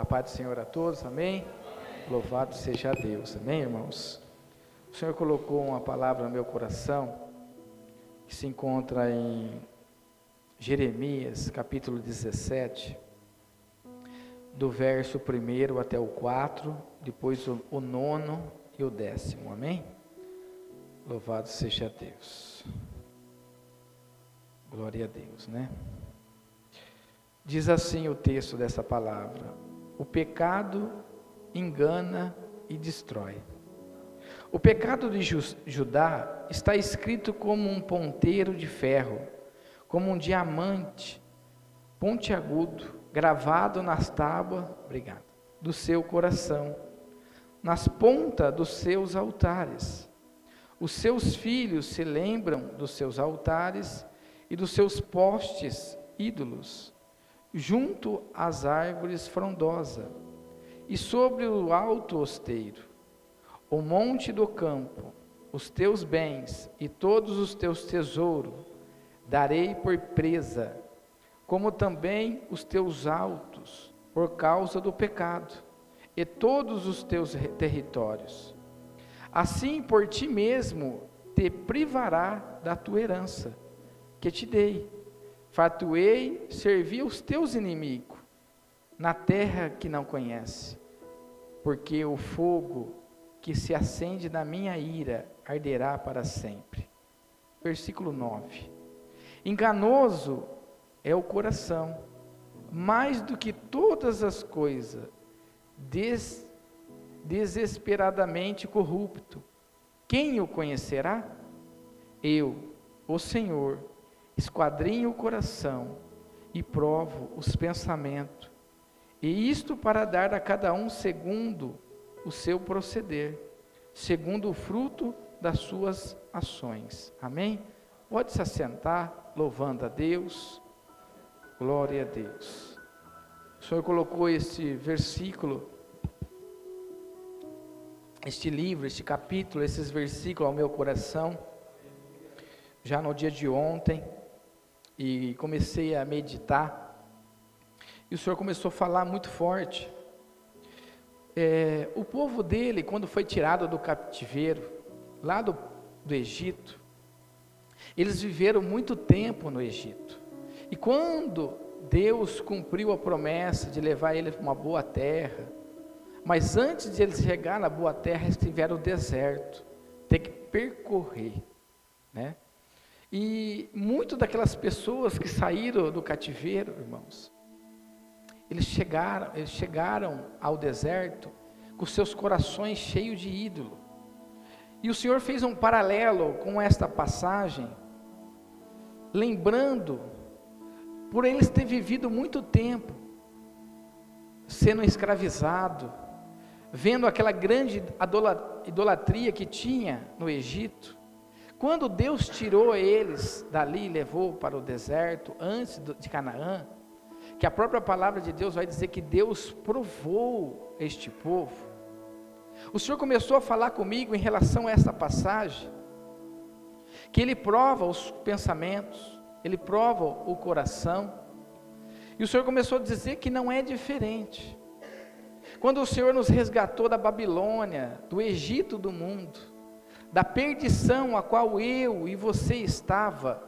A paz do Senhor a todos, amém? Louvado seja Deus, amém, irmãos? O Senhor colocou uma palavra no meu coração que se encontra em Jeremias, capítulo 17, do verso 1 até o 4, depois o, o nono e o décimo, amém? Louvado seja Deus. Glória a Deus, né? Diz assim o texto dessa palavra: O pecado engana e destrói. O pecado de Judá está escrito como um ponteiro de ferro, como um diamante pontiagudo, gravado nas tábuas, obrigado, do seu coração, nas pontas dos seus altares. Os seus filhos se lembram dos seus altares e dos seus postes ídolos junto às árvores frondosas, e sobre o alto osteiro, o monte do campo, os teus bens e todos os teus tesouros darei por presa, como também os teus altos, por causa do pecado, e todos os teus territórios. Assim por ti mesmo te privará da tua herança, que te dei Fatuei servir os teus inimigos na terra que não conhece, porque o fogo que se acende na minha ira arderá para sempre. Versículo 9. Enganoso é o coração, mais do que todas as coisas, des, desesperadamente corrupto. Quem o conhecerá? Eu, o Senhor, esquadrinho o coração e provo os pensamentos, e isto para dar a cada um segundo o seu proceder, segundo o fruto das suas ações. Amém? Pode se assentar, louvando a Deus. Glória a Deus. O Senhor colocou este versículo, este livro, este capítulo, esses versículos ao meu coração, já no dia de ontem e comecei a meditar. E o Senhor começou a falar muito forte. É, o povo dele, quando foi tirado do cativeiro, lá do, do Egito, eles viveram muito tempo no Egito. E quando Deus cumpriu a promessa de levar eles para uma boa terra, mas antes de eles chegar na boa terra, eles tiveram o deserto, ter que percorrer, né? E muito daquelas pessoas que saíram do cativeiro, irmãos, eles chegaram, eles chegaram ao deserto com seus corações cheios de ídolo. E o Senhor fez um paralelo com esta passagem, lembrando, por eles ter vivido muito tempo sendo escravizado, vendo aquela grande idolatria que tinha no Egito, quando Deus tirou eles dali e levou para o deserto, antes de Canaã, que a própria palavra de Deus vai dizer que Deus provou este povo. O Senhor começou a falar comigo em relação a essa passagem, que Ele prova os pensamentos, Ele prova o coração, e o Senhor começou a dizer que não é diferente. Quando o Senhor nos resgatou da Babilônia, do Egito do mundo, da perdição a qual eu e você estava.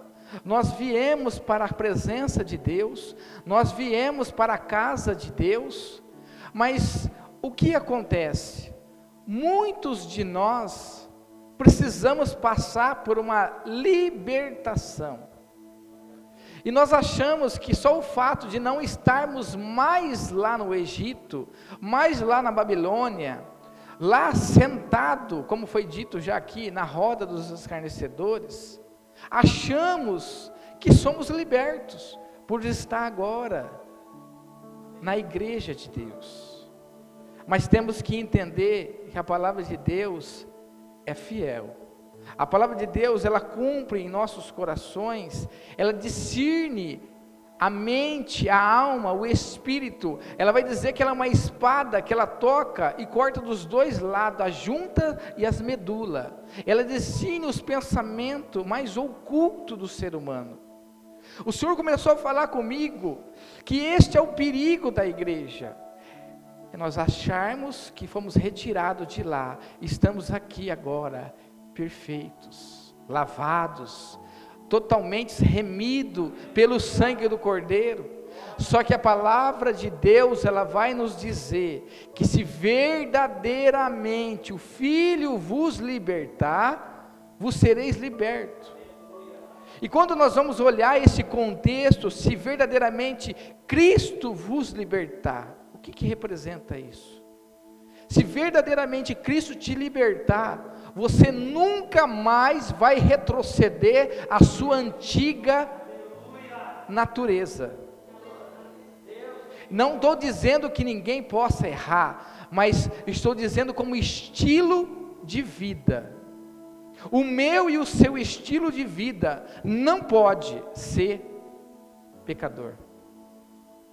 Nós viemos para a presença de Deus, nós viemos para a casa de Deus, mas o que acontece? Muitos de nós precisamos passar por uma libertação. E nós achamos que só o fato de não estarmos mais lá no Egito, mais lá na Babilônia, lá sentado, como foi dito já aqui, na roda dos escarnecedores, achamos que somos libertos por estar agora na igreja de Deus. Mas temos que entender que a palavra de Deus é fiel. A palavra de Deus, ela cumpre em nossos corações, ela discerne a mente, a alma, o espírito, ela vai dizer que ela é uma espada que ela toca e corta dos dois lados, a junta e as medulas. Ela define os pensamentos mais ocultos do ser humano. O Senhor começou a falar comigo que este é o perigo da igreja. é nós acharmos que fomos retirados de lá, estamos aqui agora, perfeitos, lavados, totalmente remido pelo sangue do Cordeiro. Só que a palavra de Deus, ela vai nos dizer que se verdadeiramente o Filho vos libertar, vos sereis libertos. E quando nós vamos olhar esse contexto, se verdadeiramente Cristo vos libertar, o que, que representa isso? Se verdadeiramente Cristo te libertar, você nunca mais vai retroceder à sua antiga natureza. Não estou dizendo que ninguém possa errar, mas estou dizendo como estilo de vida. O meu e o seu estilo de vida não pode ser pecador,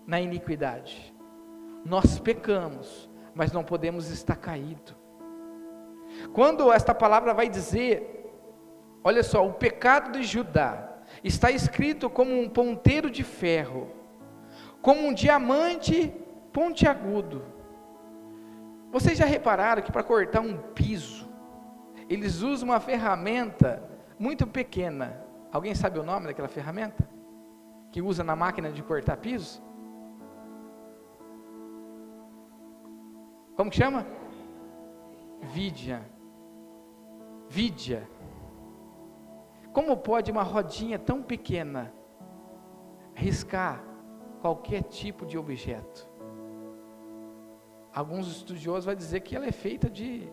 na iniquidade. Nós pecamos, mas não podemos estar caído. Quando esta palavra vai dizer, olha só, o pecado de Judá está escrito como um ponteiro de ferro, como um diamante pontiagudo. Vocês já repararam que para cortar um piso, eles usam uma ferramenta muito pequena. Alguém sabe o nome daquela ferramenta? Que usa na máquina de cortar piso? Como que chama? Vidia. Vidia. Como pode uma rodinha tão pequena riscar qualquer tipo de objeto? Alguns estudiosos vão dizer que ela é feita de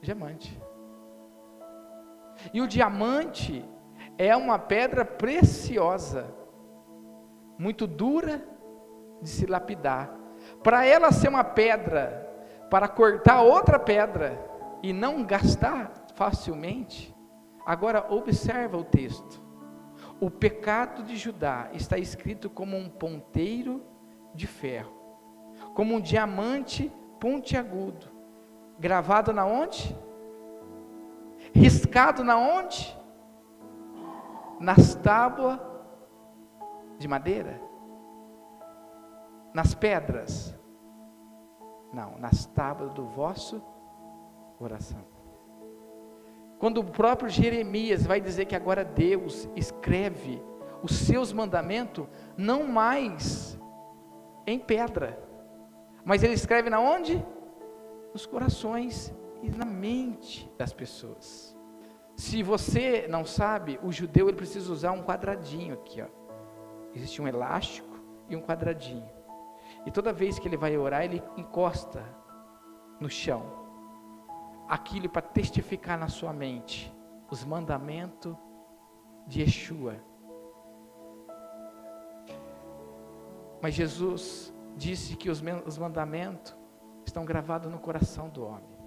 diamante. E o diamante é uma pedra preciosa, muito dura de se lapidar. Para ela ser uma pedra, para cortar outra pedra e não gastar facilmente. Agora observa o texto. O pecado de Judá está escrito como um ponteiro de ferro, como um diamante pontiagudo Gravado na onde? Riscado na onde? Nas tábuas de madeira? Nas pedras? Não, nas tábuas do vosso coração. Quando o próprio Jeremias vai dizer que agora Deus escreve os seus mandamentos não mais em pedra, mas ele escreve na onde? nos corações e na mente das pessoas. Se você não sabe, o judeu ele precisa usar um quadradinho aqui, ó. Existe um elástico e um quadradinho. E toda vez que ele vai orar, ele encosta no chão. Aquilo para testificar na sua mente os mandamentos de Yeshua. Mas Jesus disse que os, os mandamentos estão gravados no coração do homem.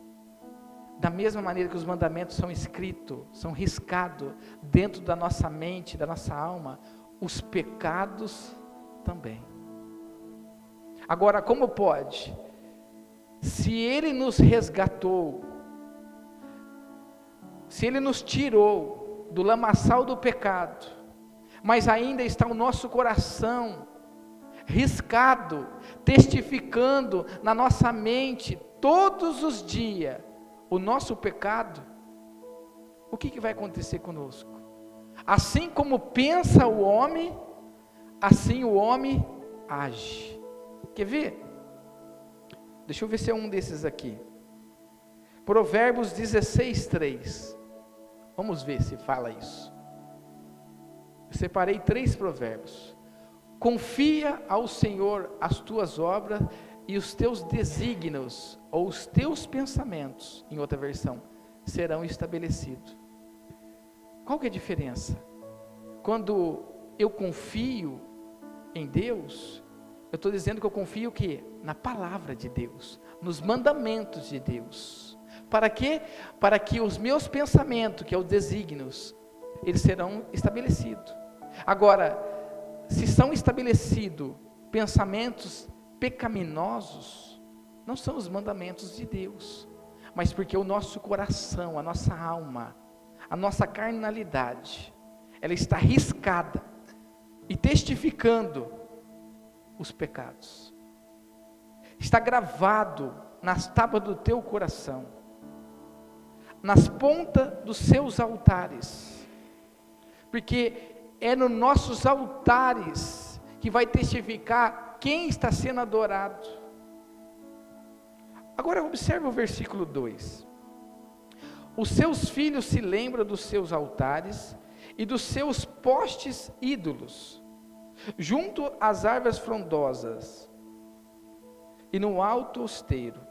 Da mesma maneira que os mandamentos são escritos, são riscados dentro da nossa mente, da nossa alma, os pecados também. Agora, como pode? Se Ele nos resgatou, se Ele nos tirou do lamaçal do pecado, mas ainda está o nosso coração riscado, testificando na nossa mente todos os dias o nosso pecado, o que, que vai acontecer conosco? Assim como pensa o homem, assim o homem age. Quer ver? Deixa eu ver se é um desses aqui. Provérbios 16, 3. Vamos ver se fala isso. Eu separei três provérbios. Confia ao Senhor as tuas obras e os teus desígnios, ou os teus pensamentos, em outra versão, serão estabelecidos. Qual que é a diferença? Quando eu confio em Deus, eu estou dizendo que eu confio o quê? Na palavra de Deus, nos mandamentos de Deus. Para quê? Para que os meus pensamentos, que é os desígnios, eles serão estabelecidos. Agora, se são estabelecidos pensamentos pecaminosos, não são os mandamentos de Deus, mas porque o nosso coração, a nossa alma, a nossa carnalidade, ela está riscada e testificando os pecados. está gravado nas tábuas do teu coração, nas pontas dos seus altares, porque é nos nossos altares que vai testificar quem está sendo adorado. Agora observe o versículo 2. Os seus filhos se lembram dos seus altares e dos seus postes ídolos, junto às árvores frondosas e no alto osteiro.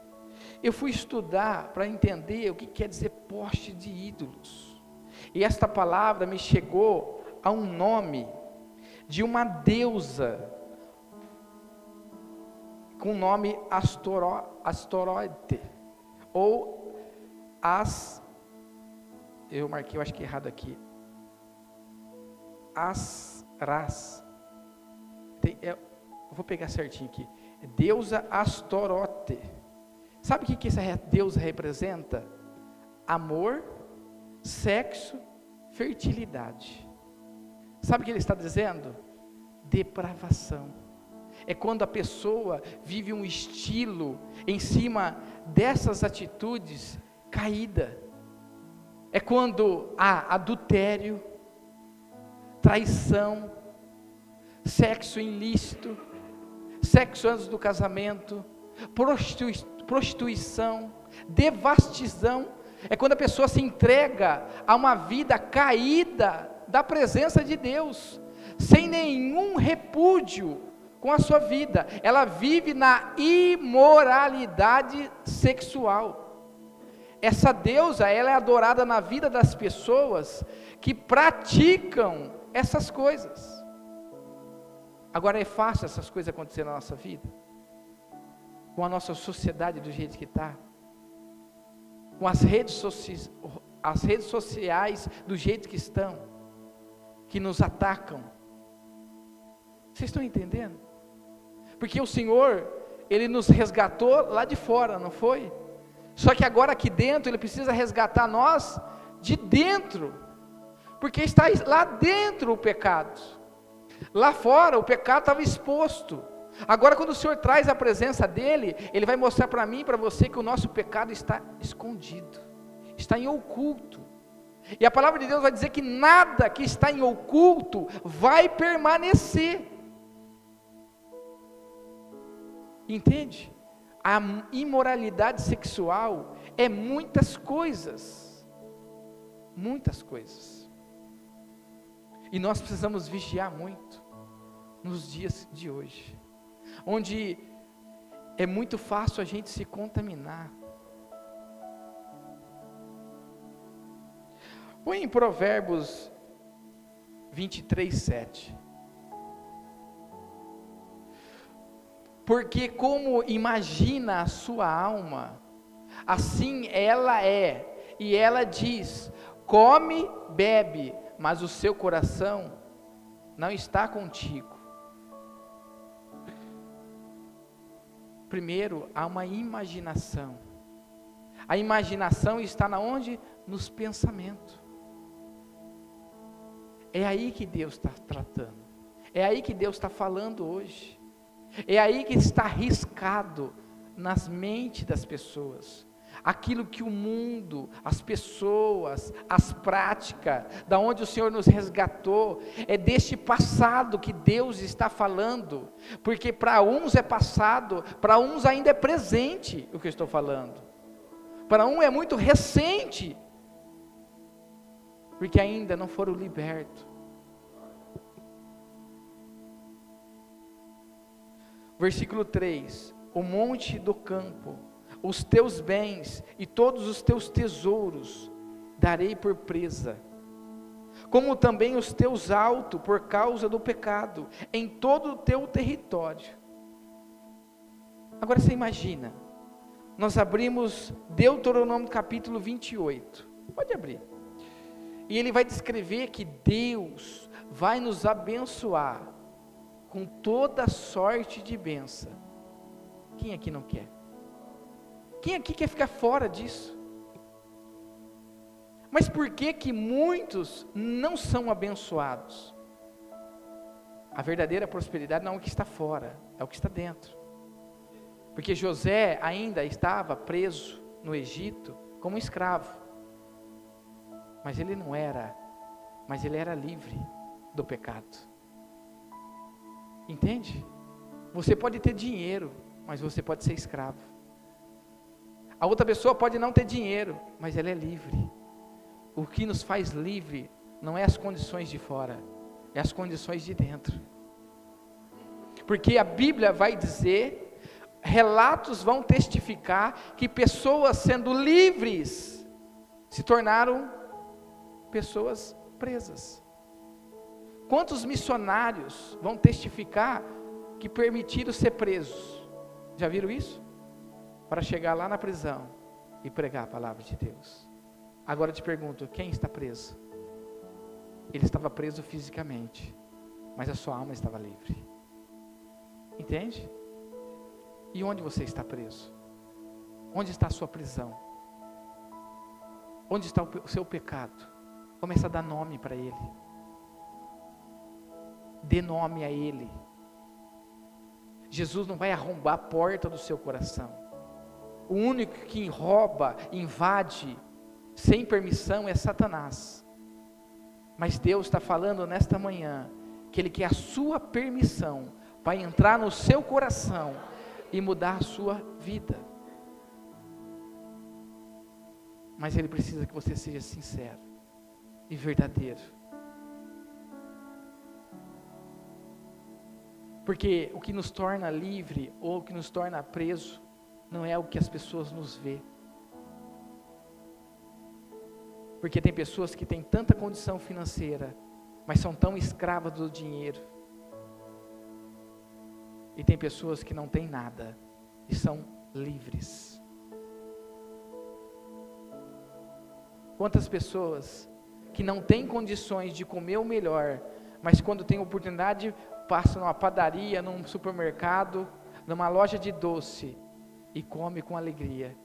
Eu fui estudar para entender o que quer dizer poste de ídolos. E esta palavra me chegou a um nome de uma deusa com o nome Astoro, Astorote ou As eu marquei, eu acho que é errado aqui. Asras. Tem, é, vou pegar certinho aqui. Deusa Astorote. Sabe o que, que essa deusa representa? Amor, sexo, fertilidade. Sabe o que ele está dizendo? Depravação. É quando a pessoa vive um estilo em cima dessas atitudes caída é quando há adultério, traição, sexo ilícito, sexo antes do casamento, prostituição, devastação. É quando a pessoa se entrega a uma vida caída da presença de Deus, sem nenhum repúdio com a sua vida. Ela vive na imoralidade sexual. Essa deusa, ela é adorada na vida das pessoas que praticam essas coisas. Agora é fácil essas coisas acontecerem na nossa vida? Com a nossa sociedade do jeito que está? Com as redes, soci... as redes sociais do jeito que estão? Que nos atacam? Vocês estão entendendo? Porque o Senhor, Ele nos resgatou lá de fora, não foi? Só que agora aqui dentro ele precisa resgatar nós de dentro, porque está lá dentro o pecado. Lá fora o pecado estava exposto. Agora, quando o Senhor traz a presença dele, ele vai mostrar para mim e para você que o nosso pecado está escondido, está em oculto. E a palavra de Deus vai dizer que nada que está em oculto vai permanecer. Entende? a imoralidade sexual é muitas coisas. Muitas coisas. E nós precisamos vigiar muito nos dias de hoje, onde é muito fácil a gente se contaminar. Põe em Provérbios 23, 7. Porque como imagina a sua alma, assim ela é. E ela diz: come, bebe, mas o seu coração não está contigo. Primeiro, há uma imaginação. A imaginação está na onde? Nos pensamentos. É aí que Deus está tratando. É aí que Deus está falando hoje. É aí que está arriscado nas mentes das pessoas. Aquilo que o mundo, as pessoas, as práticas, da onde o Senhor nos resgatou, é deste passado que Deus está falando, porque para uns é passado, para uns ainda é presente o que eu estou falando, para um é muito recente, porque ainda não foram libertos. Versículo 3: O monte do campo, os teus bens e todos os teus tesouros darei por presa, como também os teus altos por causa do pecado, em todo o teu território. Agora você imagina, nós abrimos Deuteronômio capítulo 28, pode abrir, e ele vai descrever que Deus vai nos abençoar com toda sorte de bênção. Quem aqui não quer? Quem aqui quer ficar fora disso? Mas por que que muitos não são abençoados? A verdadeira prosperidade não é o que está fora, é o que está dentro. Porque José ainda estava preso no Egito como escravo. Mas ele não era, mas ele era livre do pecado. Entende? Você pode ter dinheiro, mas você pode ser escravo. A outra pessoa pode não ter dinheiro, mas ela é livre. O que nos faz livre não é as condições de fora, é as condições de dentro. Porque a Bíblia vai dizer, relatos vão testificar que pessoas sendo livres se tornaram pessoas presas. Quantos missionários vão testificar que permitiram ser presos? Já viram isso? Para chegar lá na prisão e pregar a palavra de Deus. Agora te pergunto: quem está preso? Ele estava preso fisicamente, mas a sua alma estava livre. Entende? E onde você está preso? Onde está a sua prisão? Onde está o seu pecado? Começa a dar nome para ele. Dê nome a ele. Jesus não vai arrombar a porta do seu coração. O único que rouba, invade, sem permissão é Satanás. Mas Deus está falando nesta manhã que Ele quer a sua permissão para entrar no seu coração e mudar a sua vida. Mas Ele precisa que você seja sincero e verdadeiro. Porque o que nos torna livre ou o que nos torna preso não é o que as pessoas nos vê. Porque tem pessoas que têm tanta condição financeira, mas são tão escravas do dinheiro. E tem pessoas que não têm nada e são livres. Quantas pessoas que não têm condições de comer o melhor, mas quando tem oportunidade passam numa padaria, num supermercado, numa loja de doce e come com alegria.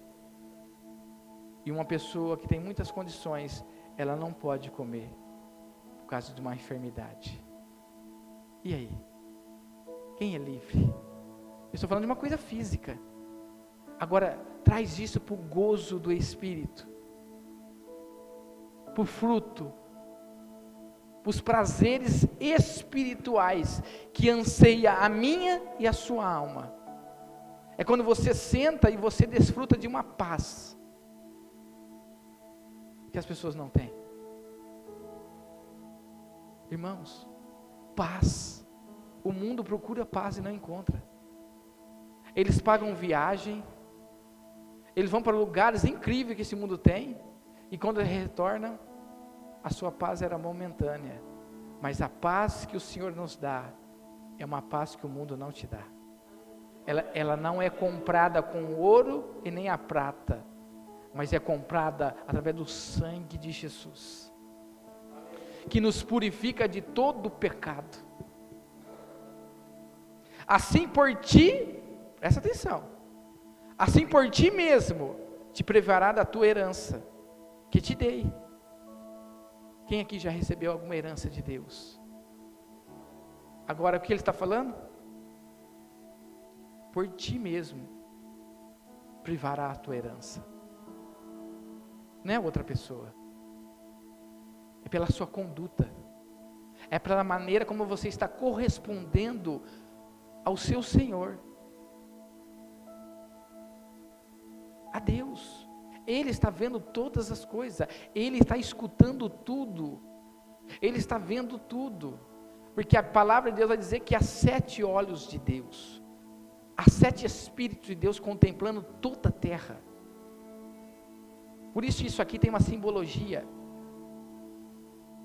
E uma pessoa que tem muitas condições, ela não pode comer por causa de uma enfermidade. E aí? Quem é livre? Eu estou falando de uma coisa física. Agora, traz isso para o gozo do Espírito, para o fruto, para os prazeres espirituais que anseia a minha e a sua alma. É quando você senta e você desfruta de uma paz que as pessoas não têm. Irmãos, paz. O mundo procura paz e não encontra. Eles pagam viagem, eles vão para lugares incríveis que esse mundo tem, e quando retornam, a sua paz era momentânea, mas a paz que o Senhor nos dá é uma paz que o mundo não te dá. Ela, ela não é comprada com ouro e nem a prata, mas é comprada através do sangue de Jesus, que nos purifica de todo pecado. Assim por ti, presta atenção, assim por ti mesmo te privará da tua herança, que te dei. Quem aqui já recebeu alguma herança de Deus? Agora o que ele está falando? Por ti mesmo privará a tua herança não é outra pessoa. É pela sua conduta. É pela maneira como você está correspondendo ao seu Senhor. A Deus. Ele está vendo todas as coisas. Ele está escutando tudo. Ele está vendo tudo. Porque a palavra de Deus vai dizer que há sete olhos de Deus. Há sete Espíritos de Deus contemplando toda a terra. Por isso isso aqui tem uma simbologia.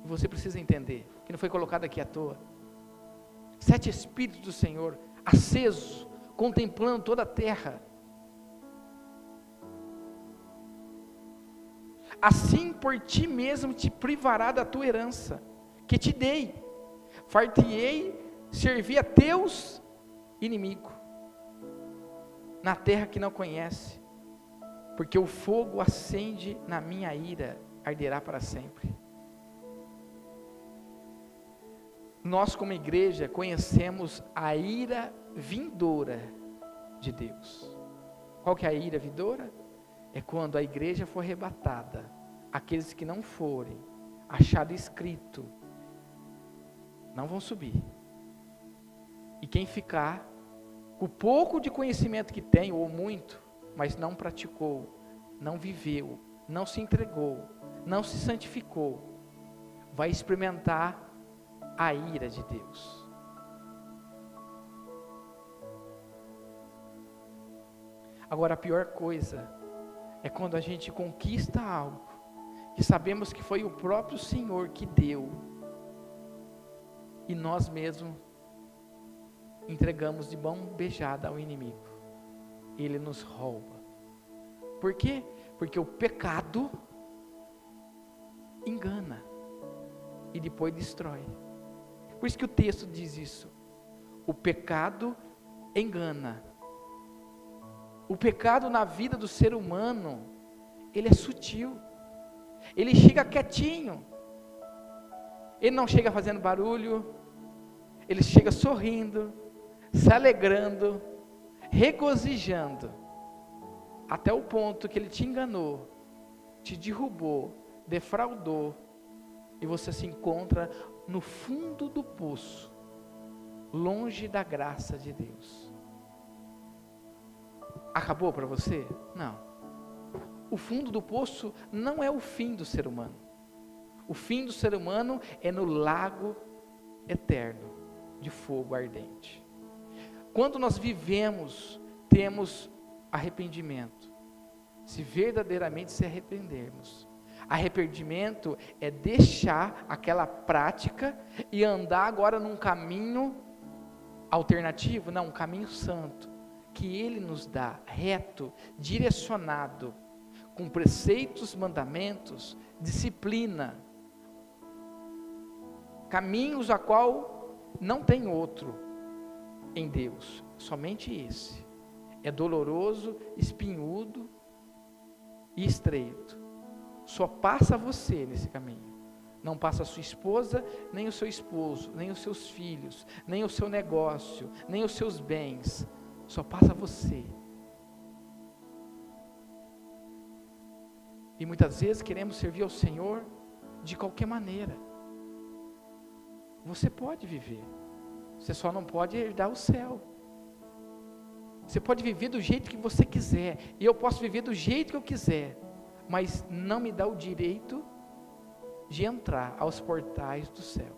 E você precisa entender, que não foi colocado aqui à toa. Sete Espíritos do Senhor, acesos, contemplando toda a terra. Assim por ti mesmo te privará da tua herança, que te dei. Fartiei servir a teus inimigos, na terra que não conhece porque o fogo acende na minha ira, arderá para sempre. Nós, como igreja, conhecemos a ira vindoura de Deus. Qual que é a ira vidoura? É quando a igreja for arrebatada, aqueles que não forem, achado escrito, não vão subir. E quem ficar, o pouco de conhecimento que tem, ou muito, mas não praticou, não viveu, não se entregou, não se santificou, vai experimentar a ira de Deus. Agora, a pior coisa é quando a gente conquista algo que sabemos que foi o próprio Senhor que deu e nós mesmos entregamos de mão beijada ao inimigo. Ele nos rouba. Por quê? Porque o pecado engana e depois destrói. Por isso que o texto diz isso. O pecado engana. O pecado na vida do ser humano, ele é sutil. Ele chega quietinho. Ele não chega fazendo barulho. Ele chega sorrindo, se alegrando, regozijando, até o ponto que ele te enganou, te derrubou, defraudou, e você se encontra no fundo do poço, longe da graça de Deus. Acabou para você? Não. O fundo do poço não é o fim do ser humano. O fim do ser humano é no lago eterno de fogo ardente. Quando nós vivemos, temos arrependimento. Se verdadeiramente se arrependermos. Arrependimento é deixar aquela prática e andar agora num caminho alternativo, não, um caminho santo, que Ele nos dá, reto, direcionado, com preceitos, mandamentos, disciplina, caminhos a qual não tem outro em Deus, somente esse. É doloroso, espinhudo e estreito. Só passa você nesse caminho. Não passa a sua esposa, nem o seu esposo, nem os seus filhos, nem o seu negócio, nem os seus bens. Só passa você. E muitas vezes queremos servir ao Senhor de qualquer maneira. Você pode viver. Você só não pode herdar o céu. Você pode viver do jeito que você quiser, e eu posso viver do jeito que eu quiser, mas não me dá o direito de entrar aos portais do céu.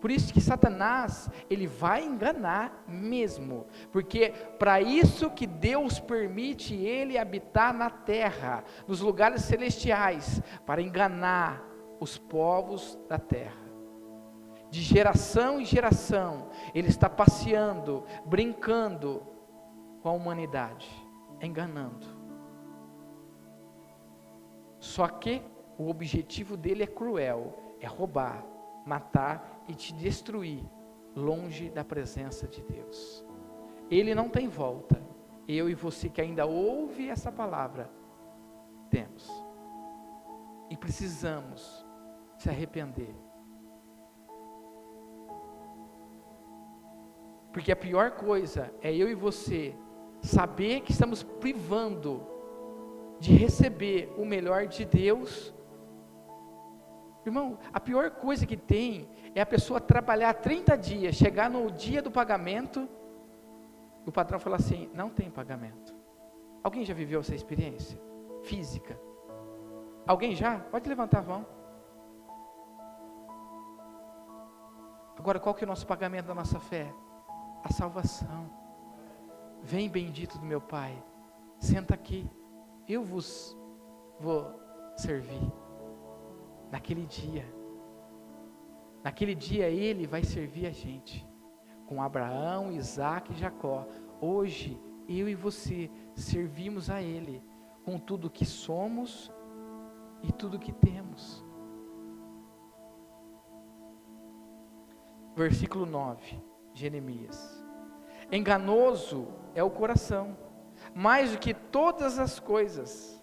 Por isso que Satanás, ele vai enganar mesmo, porque para isso que Deus permite ele habitar na terra, nos lugares celestiais, para enganar os povos da terra de geração em geração, ele está passeando, brincando com a humanidade, enganando. Só que o objetivo dele é cruel, é roubar, matar e te destruir longe da presença de Deus. Ele não tem volta. Eu e você que ainda ouve essa palavra, temos. E precisamos se arrepender Porque a pior coisa é eu e você saber que estamos privando de receber o melhor de Deus. Irmão, a pior coisa que tem é a pessoa trabalhar 30 dias, chegar no dia do pagamento, o patrão falar assim: não tem pagamento. Alguém já viveu essa experiência física? Alguém já? Pode levantar a mão. Agora, qual que é o nosso pagamento da nossa fé? A salvação. Vem, bendito do meu Pai, senta aqui, eu vos vou servir. Naquele dia, naquele dia Ele vai servir a gente, com Abraão, Isaac e Jacó. Hoje, eu e você servimos a Ele, com tudo que somos e tudo que temos. Versículo 9. Jeremias. Enganoso é o coração, mais do que todas as coisas,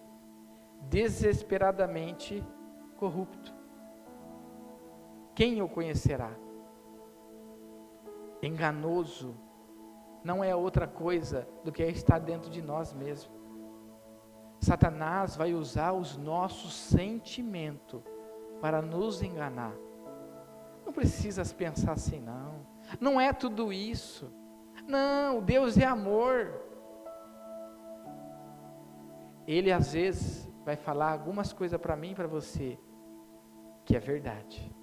desesperadamente corrupto. Quem o conhecerá? Enganoso não é outra coisa do que estar dentro de nós mesmos. Satanás vai usar os nossos sentimentos para nos enganar. Não precisa pensar assim, não. Não é tudo isso. Não, Deus é amor. Ele às vezes vai falar algumas coisas para mim e para você que é verdade.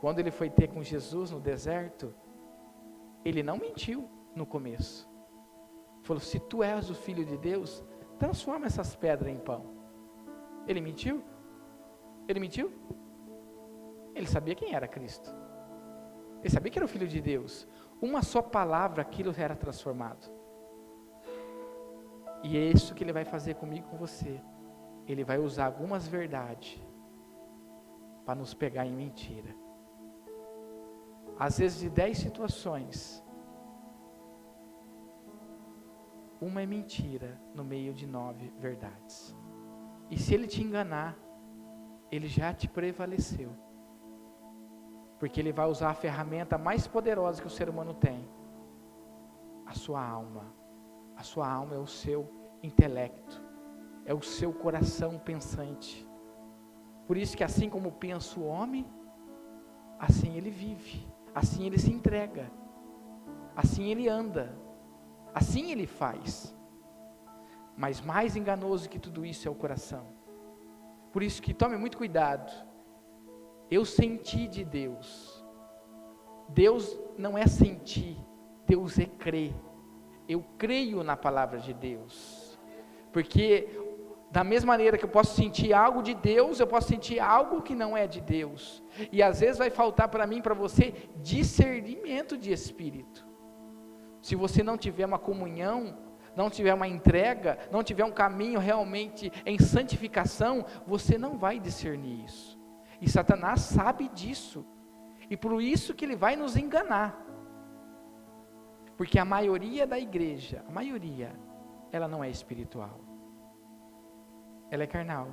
Quando ele foi ter com Jesus no deserto, ele não mentiu no começo. Falou: Se tu és o filho de Deus, transforma essas pedras em pão. Ele mentiu? Ele mentiu? Ele sabia quem era Cristo. Ele sabia que era o filho de Deus. Uma só palavra, aquilo era transformado. E é isso que ele vai fazer comigo com você. Ele vai usar algumas verdades para nos pegar em mentira. Às vezes, de dez situações, uma é mentira no meio de nove verdades. E se ele te enganar, ele já te prevaleceu. Porque ele vai usar a ferramenta mais poderosa que o ser humano tem: a sua alma. A sua alma é o seu intelecto, é o seu coração pensante. Por isso que assim como pensa o homem, assim ele vive, assim ele se entrega, assim ele anda, assim ele faz. Mas mais enganoso que tudo isso é o coração. Por isso que tome muito cuidado. Eu senti de Deus. Deus não é sentir, Deus é crer. Eu creio na palavra de Deus. Porque da mesma maneira que eu posso sentir algo de Deus, eu posso sentir algo que não é de Deus. E às vezes vai faltar para mim, para você, discernimento de espírito. Se você não tiver uma comunhão, não tiver uma entrega, não tiver um caminho realmente em santificação, você não vai discernir isso. E Satanás sabe disso. E por isso que ele vai nos enganar. Porque a maioria da igreja, a maioria, ela não é espiritual. Ela é carnal.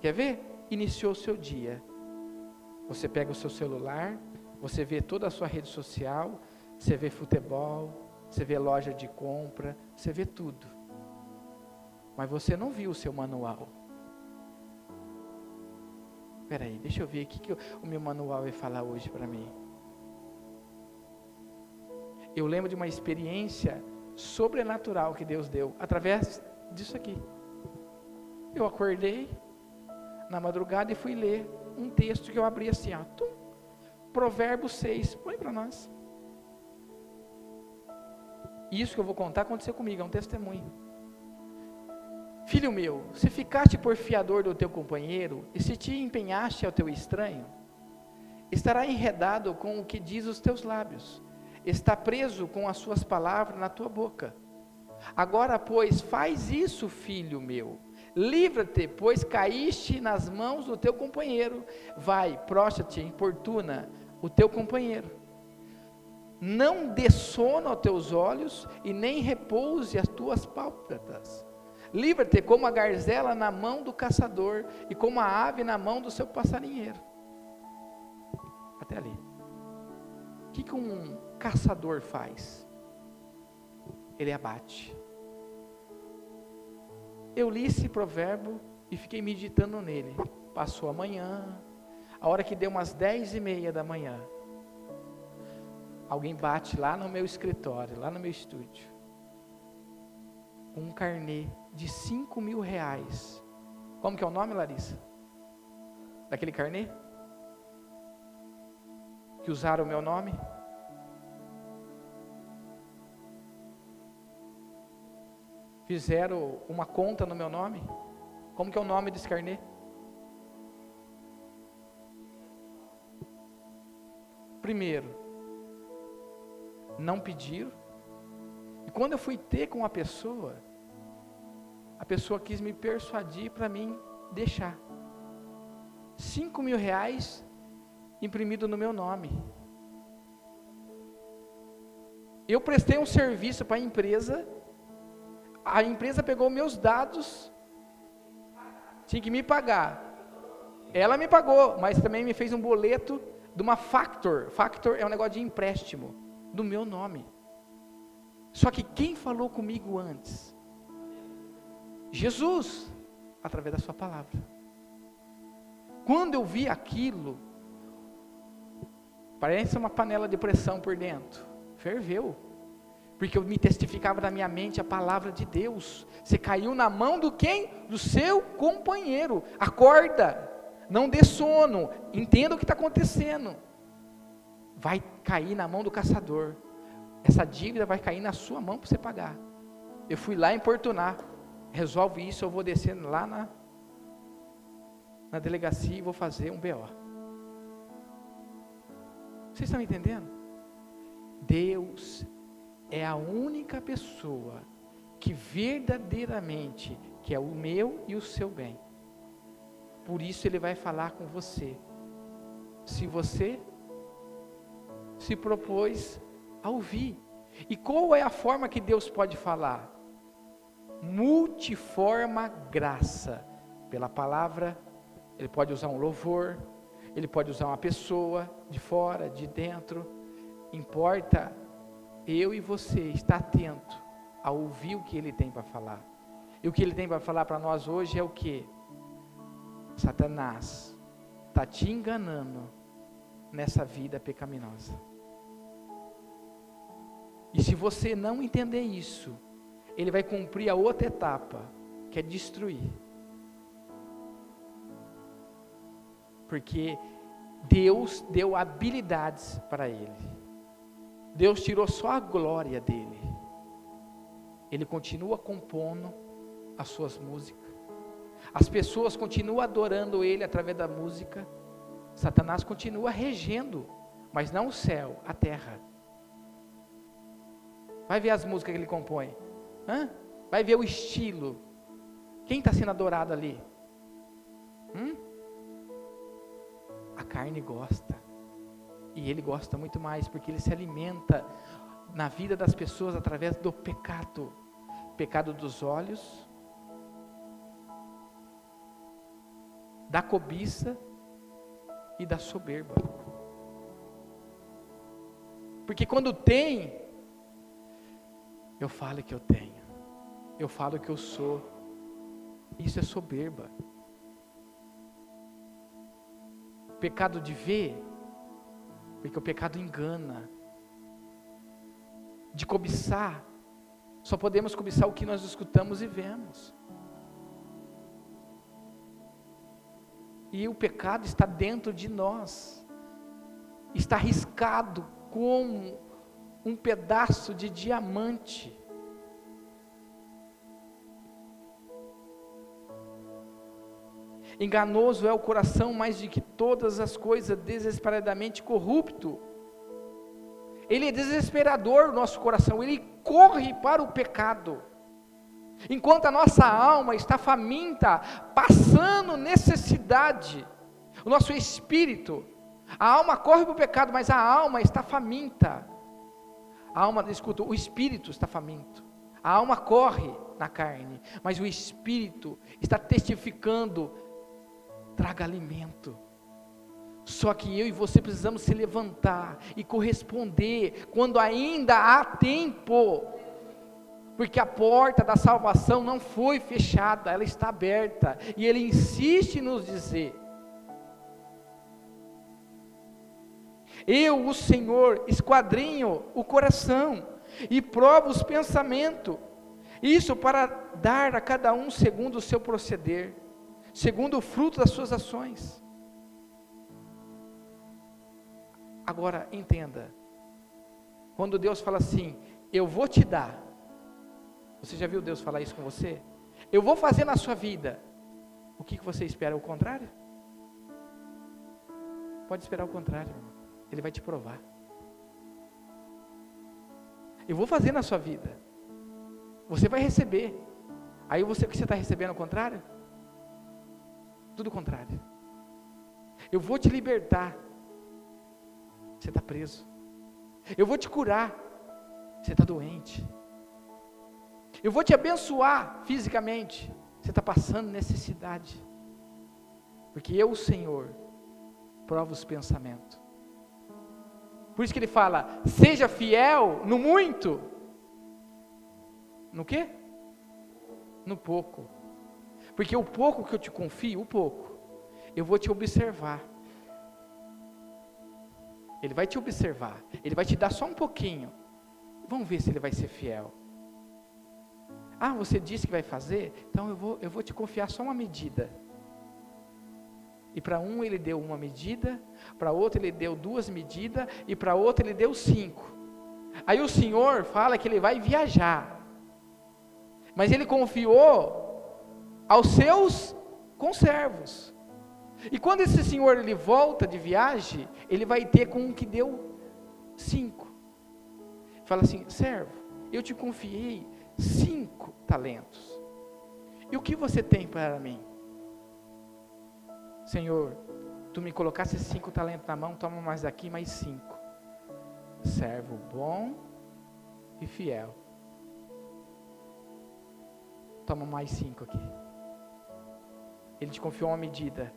Quer ver? Iniciou o seu dia. Você pega o seu celular, você vê toda a sua rede social, você vê futebol, você vê loja de compra, você vê tudo. Mas você não viu o seu manual. Espera aí, deixa eu ver o que, que o meu manual vai falar hoje para mim. Eu lembro de uma experiência sobrenatural que Deus deu através disso aqui. Eu acordei na madrugada e fui ler um texto que eu abri assim, ó, tum, Provérbios 6, põe para nós. Isso que eu vou contar aconteceu comigo, é um testemunho. Filho meu, se ficaste por fiador do teu companheiro, e se te empenhaste ao teu estranho, estará enredado com o que diz os teus lábios, está preso com as suas palavras na tua boca. Agora, pois, faz isso, filho meu. Livra-te, pois caíste nas mãos do teu companheiro. Vai, prostra-te, importuna o teu companheiro. Não dê sono aos teus olhos e nem repouse as tuas pálpebras. Livra-te como a garzela na mão do caçador e como a ave na mão do seu passarinheiro. Até ali. O que, que um caçador faz? Ele abate. Eu li esse provérbio e fiquei meditando nele. Passou a manhã, a hora que deu umas dez e meia da manhã, alguém bate lá no meu escritório, lá no meu estúdio, um carnê de cinco mil reais. Como que é o nome, Larissa? Daquele carnê? Que usaram o meu nome? fizeram uma conta no meu nome? Como que é o nome desse carnê? Primeiro, não pediram. E quando eu fui ter com a pessoa, a pessoa quis me persuadir para mim deixar. Cinco mil reais imprimido no meu nome. Eu prestei um serviço para a empresa a empresa pegou meus dados, tinha que me pagar. Ela me pagou, mas também me fez um boleto de uma factor. Factor é um negócio de empréstimo. do meu nome. Só que quem falou comigo antes? Jesus, através da Sua palavra. Quando eu vi aquilo, parece uma panela de pressão por dentro, ferveu, porque eu me testificava na minha mente a palavra de Deus. Você caiu na mão do quem? Do seu companheiro. Acorda, não dê sono, entenda o que está acontecendo. Vai cair na mão do caçador. Essa dívida vai cair na sua mão para você pagar. Eu fui lá importunar. Resolve isso, eu vou descer lá na, na delegacia e vou fazer um BO. Vocês estão entendendo? Deus é a única pessoa que verdadeiramente quer o meu e o seu bem. Por isso ele vai falar com você. Se você se propôs a ouvir. E qual é a forma que Deus pode falar? Multiforma graça. Pela palavra, ele pode usar um louvor, ele pode usar uma pessoa de fora, de dentro. Importa eu e você estar atento a ouvir o que ele tem para falar. E o que ele tem para falar para nós hoje é o que? Satanás está te enganando nessa vida pecaminosa. E se você não entender isso, ele vai cumprir a outra etapa, que é destruir. Porque Deus deu habilidades para ele. Deus tirou só a glória dele. Ele continua compondo as suas músicas. As pessoas continuam adorando ele através da música. Satanás continua regendo, mas não o céu, a terra. Vai ver as músicas que ele compõe. Hã? Vai ver o estilo. Quem está sendo adorado ali? Hum? A carne gosta. E ele gosta muito mais, porque ele se alimenta na vida das pessoas através do pecado pecado dos olhos, da cobiça e da soberba. Porque quando tem, eu falo que eu tenho. Eu falo que eu sou. Isso é soberba. Pecado de ver, porque o pecado engana. De cobiçar, só podemos cobiçar o que nós escutamos e vemos. E o pecado está dentro de nós, está riscado como um pedaço de diamante. Enganoso é o coração mais do que todas as coisas, desesperadamente corrupto. Ele é desesperador o nosso coração, ele corre para o pecado. Enquanto a nossa alma está faminta, passando necessidade, o nosso espírito, a alma corre para o pecado, mas a alma está faminta. A alma, escuta, o espírito está faminto. A alma corre na carne, mas o espírito está testificando: traga alimento. Só que eu e você precisamos se levantar e corresponder quando ainda há tempo. Porque a porta da salvação não foi fechada, ela está aberta. E ele insiste em nos dizer: Eu, o Senhor, esquadrinho o coração e provo os pensamentos. Isso para dar a cada um segundo o seu proceder, segundo o fruto das suas ações. Agora entenda, quando Deus fala assim, eu vou te dar, você já viu Deus falar isso com você? Eu vou fazer na sua vida, o que, você espera? O contrário? Pode esperar o contrário, Ele vai te provar. Eu vou fazer na sua vida, você vai receber. Aí você, o que você está recebendo? O contrário? Tudo o contrário. Eu vou te libertar você está preso. Eu vou te curar, você está doente. Eu vou te abençoar fisicamente, você está passando necessidade. Porque eu, o Senhor, provo os pensamentos. Por isso que ele fala: seja fiel no muito. No quê? No pouco. Porque o pouco que eu te confio, o pouco, eu vou te observar. Ele vai te observar. Ele vai te dar só um pouquinho. Vamos ver se ele vai ser fiel. Ah, você disse que vai fazer? Então eu vou, eu vou te confiar só uma medida. E para um ele deu uma medida, para outro ele deu duas medidas, e para outro ele deu cinco. Aí o Senhor fala que ele vai viajar, mas ele confiou aos seus conservos. E quando esse senhor ele volta de viagem, ele vai ter com um que deu cinco. Fala assim, servo, eu te confiei cinco talentos. E o que você tem para mim? Senhor, tu me colocasse cinco talentos na mão, toma mais aqui, mais cinco. Servo bom e fiel. Toma mais cinco aqui. Ele te confiou uma medida.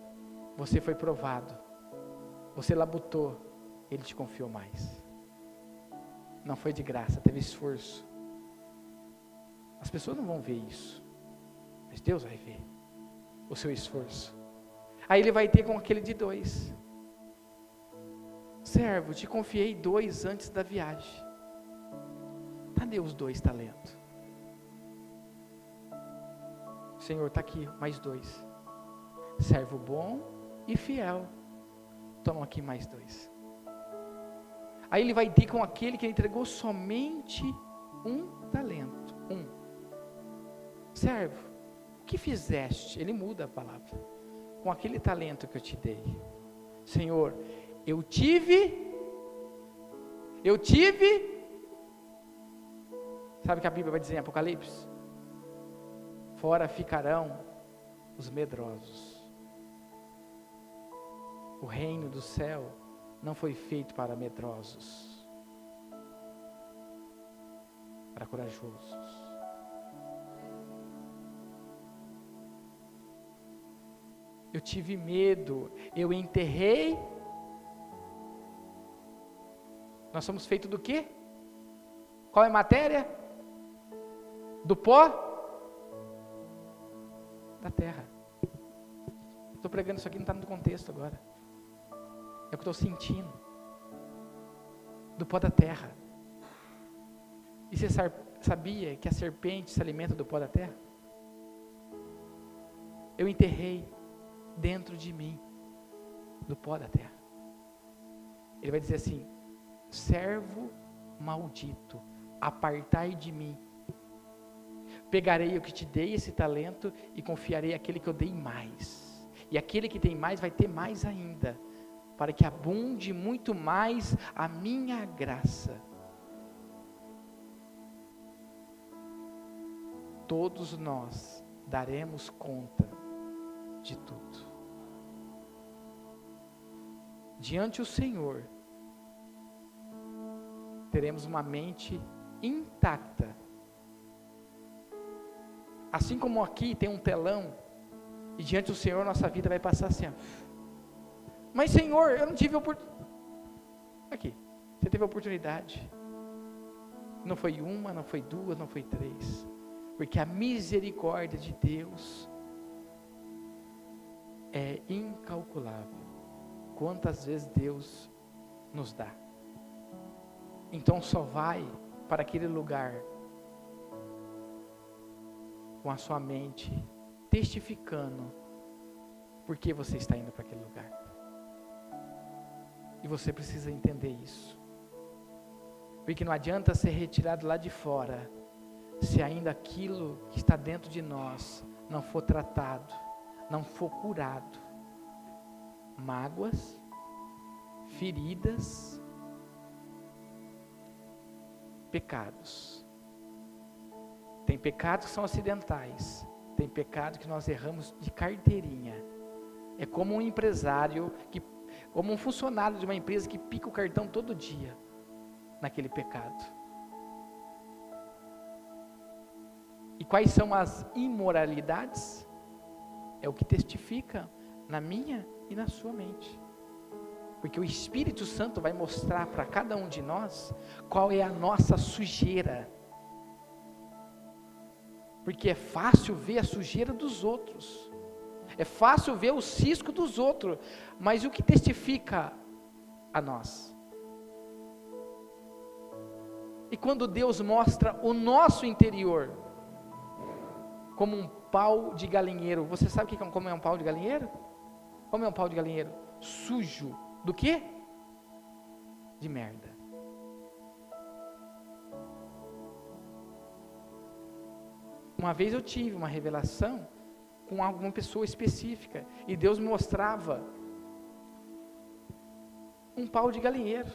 Você foi provado. Você labutou. Ele te confiou mais. Não foi de graça, teve esforço. As pessoas não vão ver isso. Mas Deus vai ver o seu esforço. Aí ele vai ter com aquele de dois. Servo, te confiei dois antes da viagem. Cadê os dois talentos? Senhor, está aqui, mais dois. Servo bom e fiel. Toma aqui mais dois. Aí ele vai ter com aquele que entregou somente um talento. Um. Servo, o que fizeste? Ele muda a palavra com aquele talento que eu te dei. Senhor, eu tive, eu tive, sabe o que a Bíblia vai dizer em Apocalipse? Fora ficarão os medrosos. O reino do céu não foi feito para medrosos, para corajosos. eu tive medo, eu enterrei. Nós somos feitos do quê? Qual é a matéria? Do pó? Da terra. Estou pregando isso aqui, não está no contexto agora. É o que estou sentindo. Do pó da terra. E você sabia que a serpente se alimenta do pó da terra? Eu enterrei dentro de mim, do pó da terra. Ele vai dizer assim: servo maldito, apartai de mim. Pegarei o que te dei esse talento e confiarei aquele que eu dei mais. E aquele que tem mais vai ter mais ainda, para que abunde muito mais a minha graça. Todos nós daremos conta de tudo. Diante o Senhor, teremos uma mente intacta. Assim como aqui tem um telão, e diante do Senhor nossa vida vai passar assim. Mas Senhor, eu não tive oportunidade. Aqui, você teve oportunidade. Não foi uma, não foi duas, não foi três. Porque a misericórdia de Deus é incalculável. Quantas vezes Deus nos dá. Então só vai para aquele lugar com a sua mente testificando por que você está indo para aquele lugar. E você precisa entender isso. Porque não adianta ser retirado lá de fora, se ainda aquilo que está dentro de nós não for tratado não for curado, mágoas, feridas, pecados. Tem pecados que são acidentais, tem pecado que nós erramos de carteirinha. É como um empresário que, como um funcionário de uma empresa que pica o cartão todo dia naquele pecado. E quais são as imoralidades? é o que testifica na minha e na sua mente. Porque o Espírito Santo vai mostrar para cada um de nós qual é a nossa sujeira. Porque é fácil ver a sujeira dos outros. É fácil ver o cisco dos outros, mas o que testifica a nós? E quando Deus mostra o nosso interior como um pau de galinheiro, você sabe que, como é um pau de galinheiro? Como é um pau de galinheiro? Sujo. Do que? De merda. Uma vez eu tive uma revelação com alguma pessoa específica e Deus mostrava um pau de galinheiro.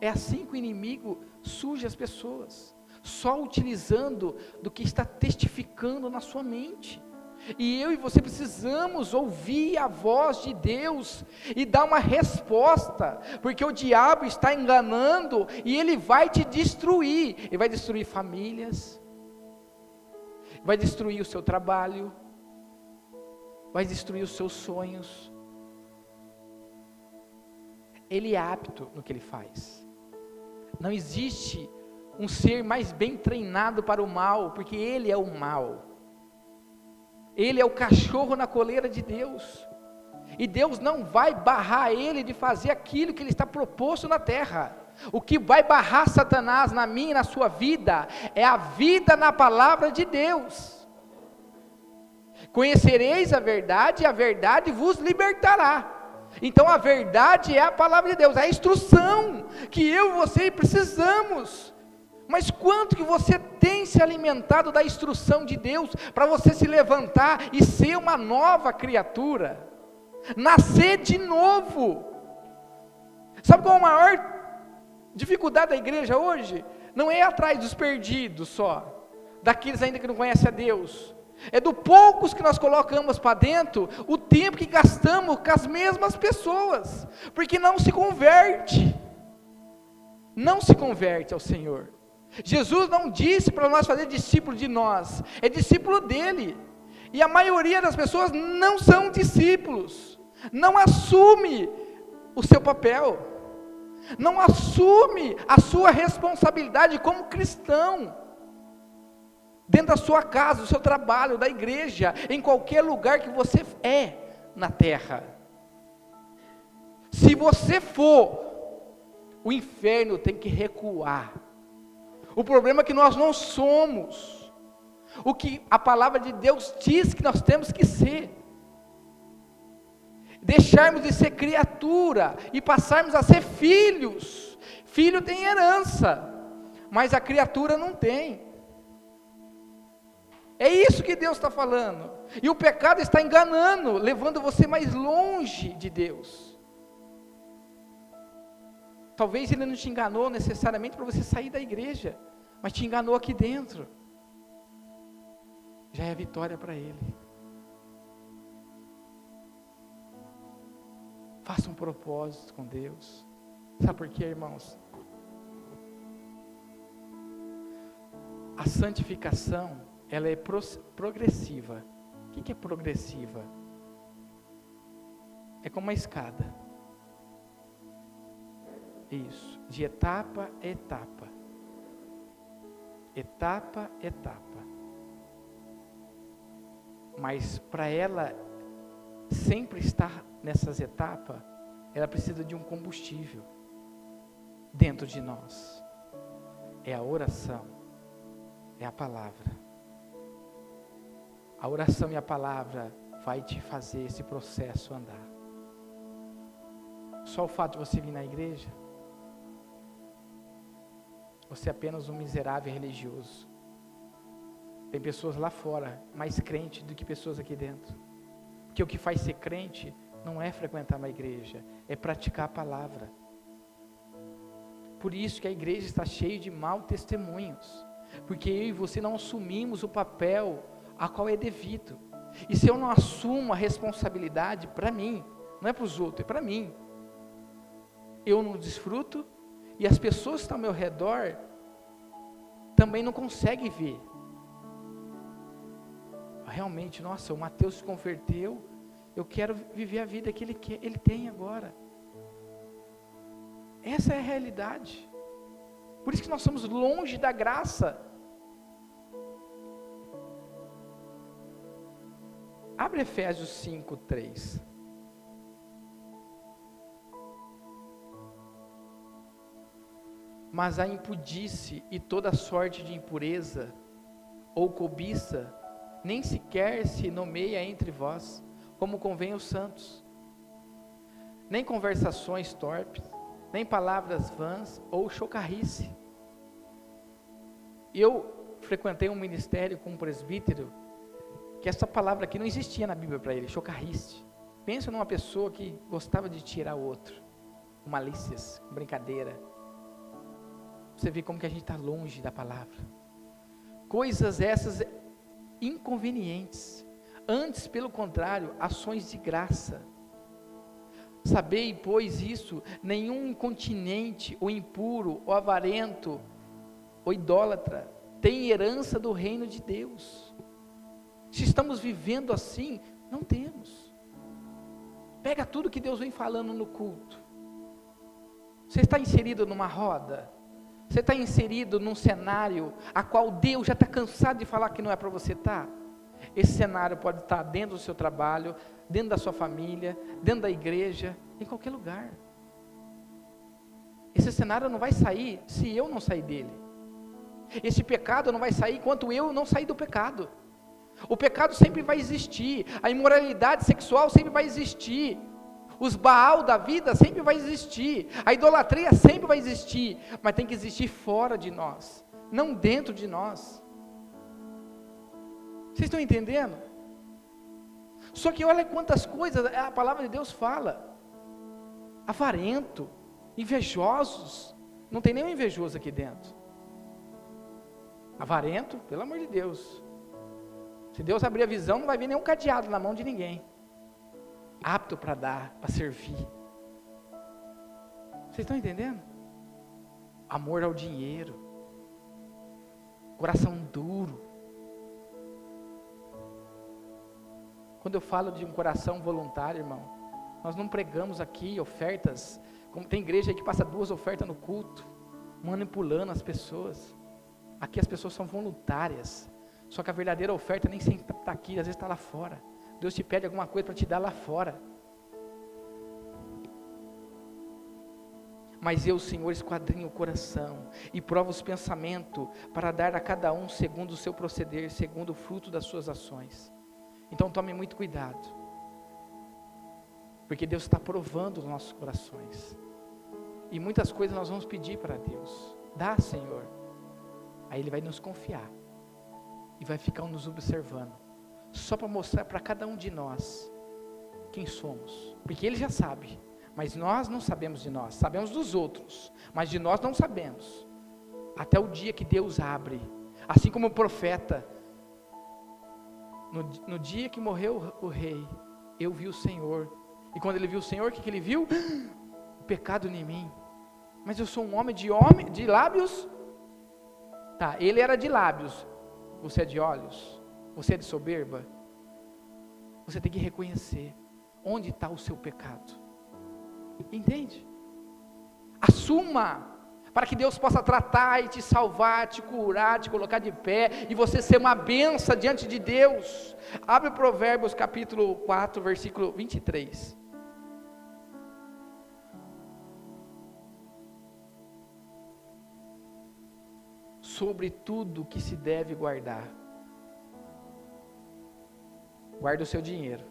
É assim que o inimigo suja as pessoas, só utilizando do que está testificando na sua mente. E eu e você precisamos ouvir a voz de Deus e dar uma resposta, porque o diabo está enganando e ele vai te destruir. Ele vai destruir famílias, vai destruir o seu trabalho, vai destruir os seus sonhos. Ele é apto no que ele faz. Não existe um ser mais bem treinado para o mal, porque ele é o mal. Ele é o cachorro na coleira de Deus. E Deus não vai barrar ele de fazer aquilo que ele está proposto na terra. O que vai barrar Satanás na minha e na sua vida é a vida na palavra de Deus. Conhecereis a verdade e a verdade vos libertará. Então a verdade é a palavra de Deus, é a instrução que eu e você precisamos. Mas quanto que você tem se alimentado da instrução de Deus para você se levantar e ser uma nova criatura? Nascer de novo. Sabe qual é a maior dificuldade da igreja hoje? Não é atrás dos perdidos só, daqueles ainda que não conhecem a Deus. É do poucos que nós colocamos para dentro, o tempo que gastamos com as mesmas pessoas, porque não se converte. Não se converte ao Senhor. Jesus não disse para nós fazer discípulo de nós, é discípulo dele. E a maioria das pessoas não são discípulos, não assume o seu papel, não assume a sua responsabilidade como cristão. Dentro da sua casa, do seu trabalho, da igreja, em qualquer lugar que você é na terra. Se você for, o inferno tem que recuar o problema é que nós não somos o que a palavra de Deus diz que nós temos que ser. Deixarmos de ser criatura e passarmos a ser filhos. Filho tem herança, mas a criatura não tem. É isso que Deus está falando. E o pecado está enganando, levando você mais longe de Deus. Talvez ele não te enganou necessariamente para você sair da igreja, mas te enganou aqui dentro. Já é vitória para ele. Faça um propósito com Deus. Sabe por quê, irmãos? A santificação, ela é progressiva. O que é progressiva? É como uma escada. Isso, de etapa a etapa. Etapa a etapa. Mas para ela sempre estar nessas etapas, ela precisa de um combustível dentro de nós. É a oração, é a palavra. A oração e a palavra vai te fazer esse processo andar. Só o fato de você vir na igreja você é apenas um miserável religioso. Tem pessoas lá fora mais crentes do que pessoas aqui dentro. Porque o que faz ser crente não é frequentar uma igreja, é praticar a palavra. Por isso que a igreja está cheia de mal testemunhos. Porque eu e você não assumimos o papel a qual é devido. E se eu não assumo a responsabilidade para mim, não é para os outros, é para mim. Eu não desfruto e as pessoas que estão ao meu redor também não conseguem ver. Realmente, nossa, o Mateus se converteu Eu quero viver a vida que Ele, ele tem agora. Essa é a realidade. Por isso que nós somos longe da graça. Abre Efésios 5, 3. Mas a impudice e toda sorte de impureza ou cobiça nem sequer se nomeia entre vós, como convém aos santos. Nem conversações torpes, nem palavras vãs ou chocarrice. Eu frequentei um ministério com um presbítero que essa palavra aqui não existia na Bíblia para ele, chocarrice. Pensa numa pessoa que gostava de tirar o outro, com malícias, com brincadeira. Você vê como que a gente está longe da palavra. Coisas essas inconvenientes. Antes, pelo contrário, ações de graça. Sabei, pois, isso: nenhum incontinente, ou impuro, ou avarento, ou idólatra, tem herança do reino de Deus. Se estamos vivendo assim, não temos. Pega tudo que Deus vem falando no culto. Você está inserido numa roda? Você está inserido num cenário a qual Deus já está cansado de falar que não é para você estar? Tá? Esse cenário pode estar dentro do seu trabalho, dentro da sua família, dentro da igreja, em qualquer lugar. Esse cenário não vai sair se eu não sair dele. Esse pecado não vai sair enquanto eu não sair do pecado. O pecado sempre vai existir, a imoralidade sexual sempre vai existir, os Baal da vida sempre vai existir, a idolatria sempre vai existir, mas tem que existir fora de nós, não dentro de nós. Vocês estão entendendo? Só que olha quantas coisas a palavra de Deus fala: avarento, invejosos, não tem nenhum invejoso aqui dentro. Avarento, pelo amor de Deus. Se Deus abrir a visão, não vai vir nenhum cadeado na mão de ninguém apto para dar, para servir. Vocês estão entendendo? Amor ao dinheiro, coração duro. Quando eu falo de um coração voluntário, irmão, nós não pregamos aqui ofertas, como tem igreja que passa duas ofertas no culto, manipulando as pessoas. Aqui as pessoas são voluntárias, só que a verdadeira oferta nem sempre está aqui, às vezes está lá fora. Deus te pede alguma coisa para te dar lá fora. Mas eu, Senhor, esquadrinho o coração e provo os pensamentos para dar a cada um segundo o seu proceder, segundo o fruto das suas ações. Então tome muito cuidado, porque Deus está provando os nossos corações. E muitas coisas nós vamos pedir para Deus. Dá, Senhor. Aí Ele vai nos confiar. E vai ficar nos observando. Só para mostrar para cada um de nós quem somos, porque Ele já sabe, mas nós não sabemos de nós, sabemos dos outros, mas de nós não sabemos, até o dia que Deus abre, assim como o profeta, no, no dia que morreu o rei, eu vi o Senhor, e quando ele viu o Senhor, o que, que ele viu? O pecado em mim, mas eu sou um homem de homem, de lábios, tá, ele era de lábios, você é de olhos, você é de soberba, você tem que reconhecer onde está o seu pecado. Entende? Assuma, para que Deus possa tratar e te salvar, te curar, te colocar de pé e você ser uma benção diante de Deus. Abre Provérbios capítulo 4, versículo 23. Sobre tudo que se deve guardar Guarde o seu dinheiro.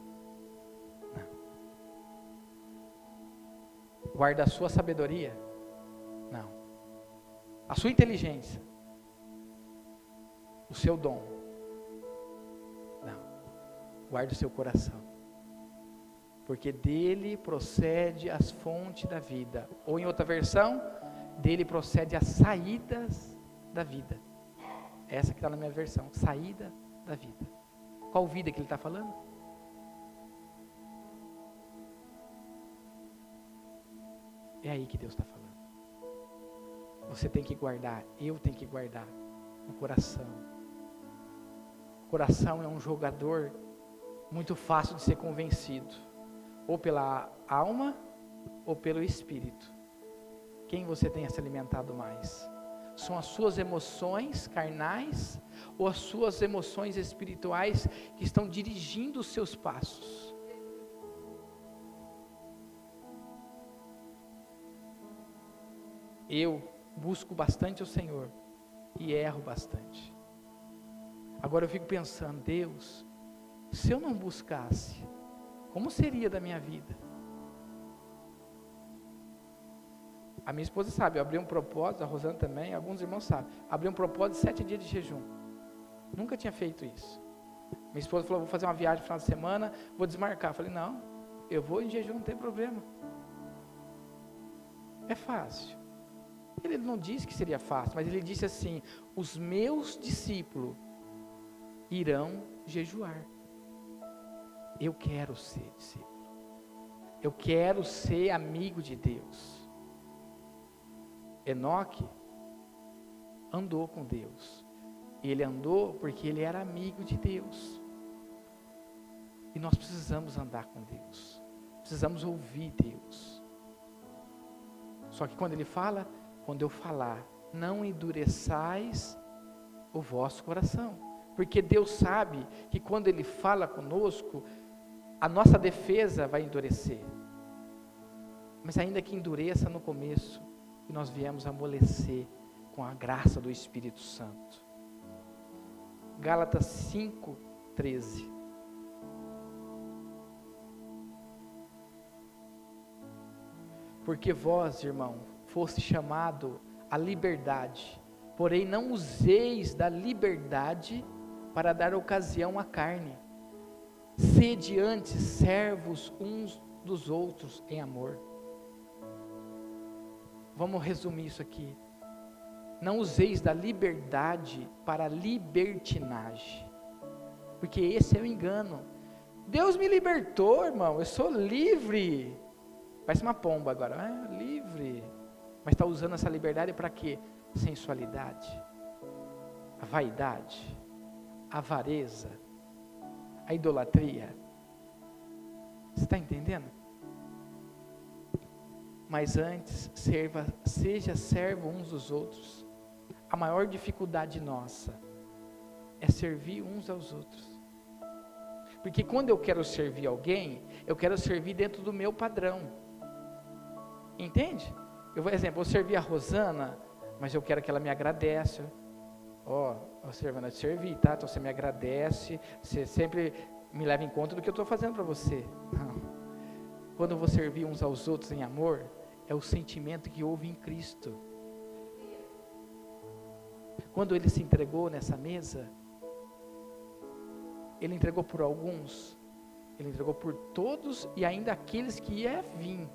Guarda a sua sabedoria? A sua inteligência? O seu dom? Não. Guarde o seu coração. Porque dele procede as fontes da vida. Ou em outra versão, dele procede as saídas da vida. Essa que está na minha versão, saída da vida. Qual vida que ele está falando? É aí que Deus está falando. Você tem que guardar, eu tenho que guardar no coração. O coração é um jogador muito fácil de ser convencido, ou pela alma ou pelo espírito. Quem você tem se alimentado mais? São as suas emoções carnais ou as suas emoções espirituais que estão dirigindo os seus passos? Eu busco bastante o Senhor e erro bastante. Agora eu fico pensando, Deus, se eu não buscasse, como seria da minha vida? A minha esposa sabe, eu abri um propósito, a Rosana também, alguns irmãos sabem. Abri um propósito de sete dias de jejum. Nunca tinha feito isso. Minha esposa falou, vou fazer uma viagem no final de semana, vou desmarcar. Eu falei, não, eu vou em jejum, não tem problema. É fácil. Ele não disse que seria fácil, mas ele disse assim: os meus discípulos irão jejuar. Eu quero ser discípulo. Eu quero ser amigo de Deus. Enoque andou com Deus. Ele andou porque ele era amigo de Deus. E nós precisamos andar com Deus. Precisamos ouvir Deus. Só que quando ele fala, quando eu falar, não endureçais o vosso coração. Porque Deus sabe que quando ele fala conosco, a nossa defesa vai endurecer. Mas ainda que endureça no começo, nós viemos amolecer com a graça do Espírito Santo. Gálatas 5, 13. Porque vós, irmão, foste chamado à liberdade, porém não useis da liberdade para dar ocasião à carne. Sede antes servos uns dos outros em amor. Vamos resumir isso aqui. Não useis da liberdade para libertinagem, porque esse é o engano. Deus me libertou, irmão, eu sou livre. Parece uma pomba agora, ah, livre. Mas está usando essa liberdade para quê? Sensualidade, a vaidade, a avareza, a idolatria. Você está entendendo? mas antes serva, seja servo uns dos outros. A maior dificuldade nossa é servir uns aos outros. Porque quando eu quero servir alguém, eu quero servir dentro do meu padrão. Entende? Eu, exemplo, vou servir a Rosana, mas eu quero que ela me agradeça. Ó, oh, Servana, te servi, tá? Então você me agradece, você sempre me leva em conta do que eu estou fazendo para você. Não. Quando eu vou servir uns aos outros em amor, é o sentimento que houve em Cristo. Quando ele se entregou nessa mesa, ele entregou por alguns, ele entregou por todos e ainda aqueles que ia vir.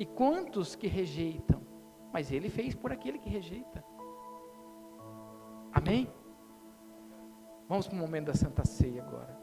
E quantos que rejeitam? Mas ele fez por aquele que rejeita. Amém? Vamos para o momento da Santa Ceia agora.